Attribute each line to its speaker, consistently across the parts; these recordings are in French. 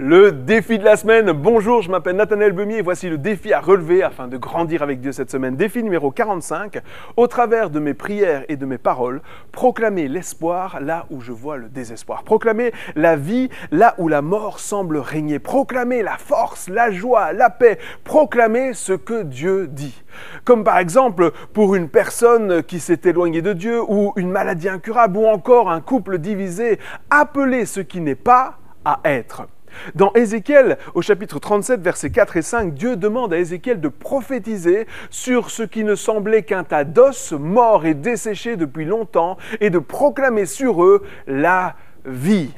Speaker 1: Le défi de la semaine. Bonjour, je m'appelle Nathanaël Bemier et voici le défi à relever afin de grandir avec Dieu cette semaine. Défi numéro 45. Au travers de mes prières et de mes paroles, proclamer l'espoir là où je vois le désespoir. Proclamer la vie là où la mort semble régner. Proclamer la force, la joie, la paix. Proclamer ce que Dieu dit. Comme par exemple pour une personne qui s'est éloignée de Dieu ou une maladie incurable ou encore un couple divisé. Appeler ce qui n'est pas à être. Dans Ézéchiel, au chapitre 37, versets 4 et 5, Dieu demande à Ézéchiel de prophétiser sur ce qui ne semblait qu'un tas d'os morts et desséchés depuis longtemps et de proclamer sur eux la vie.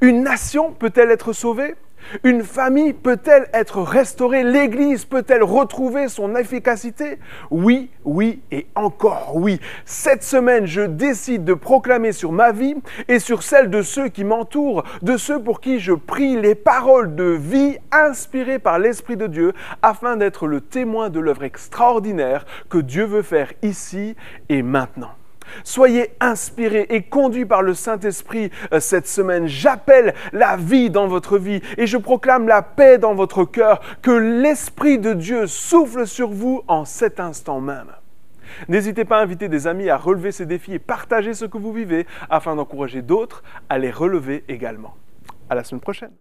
Speaker 1: Une nation peut-elle être sauvée? Une famille peut-elle être restaurée? L'Église peut-elle retrouver son efficacité? Oui, oui et encore oui. Cette semaine, je décide de proclamer sur ma vie et sur celle de ceux qui m'entourent, de ceux pour qui je prie les paroles de vie inspirées par l'Esprit de Dieu, afin d'être le témoin de l'œuvre extraordinaire que Dieu veut faire ici et maintenant. Soyez inspirés et conduits par le Saint-Esprit euh, cette semaine. J'appelle la vie dans votre vie et je proclame la paix dans votre cœur, que l'Esprit de Dieu souffle sur vous en cet instant même. N'hésitez pas à inviter des amis à relever ces défis et partager ce que vous vivez afin d'encourager d'autres à les relever également. À la semaine prochaine.